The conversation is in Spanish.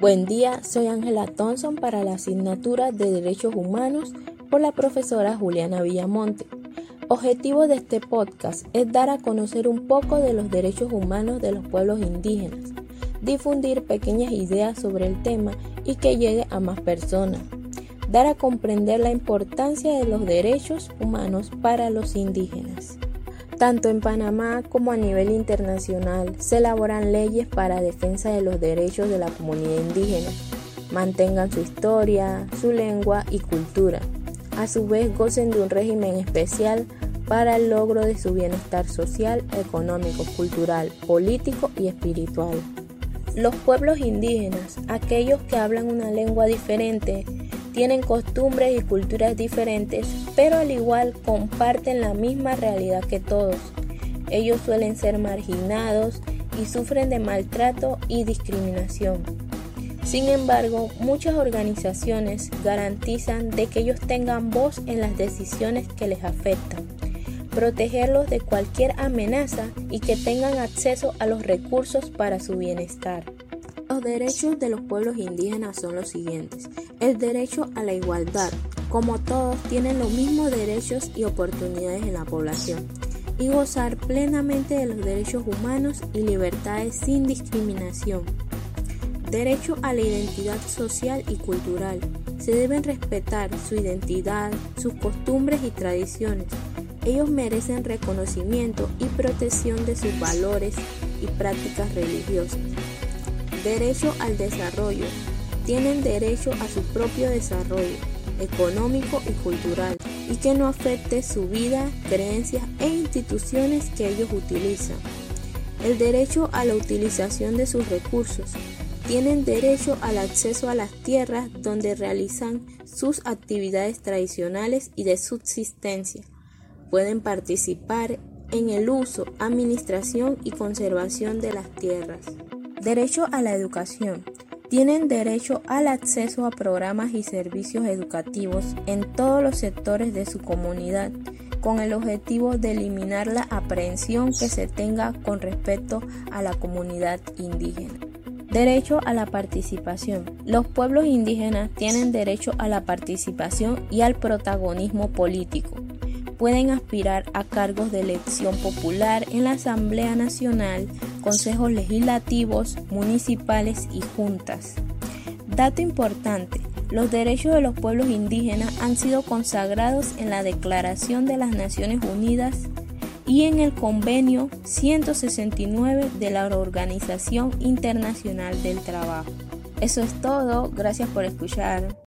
Buen día, soy Ángela Thompson para la asignatura de Derechos Humanos por la profesora Juliana Villamonte. Objetivo de este podcast es dar a conocer un poco de los derechos humanos de los pueblos indígenas, difundir pequeñas ideas sobre el tema y que llegue a más personas, dar a comprender la importancia de los derechos humanos para los indígenas. Tanto en Panamá como a nivel internacional se elaboran leyes para defensa de los derechos de la comunidad indígena. Mantengan su historia, su lengua y cultura. A su vez gocen de un régimen especial para el logro de su bienestar social, económico, cultural, político y espiritual. Los pueblos indígenas, aquellos que hablan una lengua diferente, tienen costumbres y culturas diferentes, pero al igual comparten la misma realidad que todos. Ellos suelen ser marginados y sufren de maltrato y discriminación. Sin embargo, muchas organizaciones garantizan de que ellos tengan voz en las decisiones que les afectan, protegerlos de cualquier amenaza y que tengan acceso a los recursos para su bienestar. Los derechos de los pueblos indígenas son los siguientes. El derecho a la igualdad. Como todos tienen los mismos derechos y oportunidades en la población. Y gozar plenamente de los derechos humanos y libertades sin discriminación. Derecho a la identidad social y cultural. Se deben respetar su identidad, sus costumbres y tradiciones. Ellos merecen reconocimiento y protección de sus valores y prácticas religiosas. Derecho al desarrollo. Tienen derecho a su propio desarrollo económico y cultural y que no afecte su vida, creencias e instituciones que ellos utilizan. El derecho a la utilización de sus recursos. Tienen derecho al acceso a las tierras donde realizan sus actividades tradicionales y de subsistencia. Pueden participar en el uso, administración y conservación de las tierras. Derecho a la educación. Tienen derecho al acceso a programas y servicios educativos en todos los sectores de su comunidad, con el objetivo de eliminar la aprehensión que se tenga con respecto a la comunidad indígena. Derecho a la participación. Los pueblos indígenas tienen derecho a la participación y al protagonismo político pueden aspirar a cargos de elección popular en la Asamblea Nacional, consejos legislativos, municipales y juntas. Dato importante, los derechos de los pueblos indígenas han sido consagrados en la Declaración de las Naciones Unidas y en el Convenio 169 de la Organización Internacional del Trabajo. Eso es todo, gracias por escuchar.